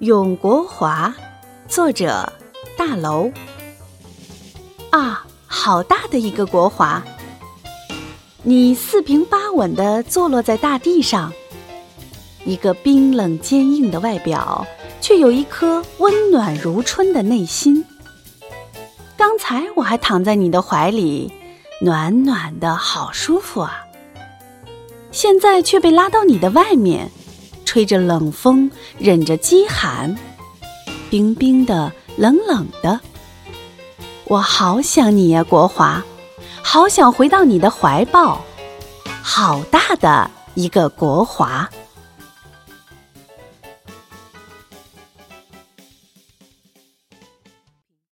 永国华，作者大楼。啊，好大的一个国华！你四平八稳地坐落在大地上，一个冰冷坚硬的外表，却有一颗温暖如春的内心。刚才我还躺在你的怀里，暖暖的好舒服啊！现在却被拉到你的外面。吹着冷风，忍着饥寒，冰冰的，冷冷的。我好想你呀，国华，好想回到你的怀抱。好大的一个国华！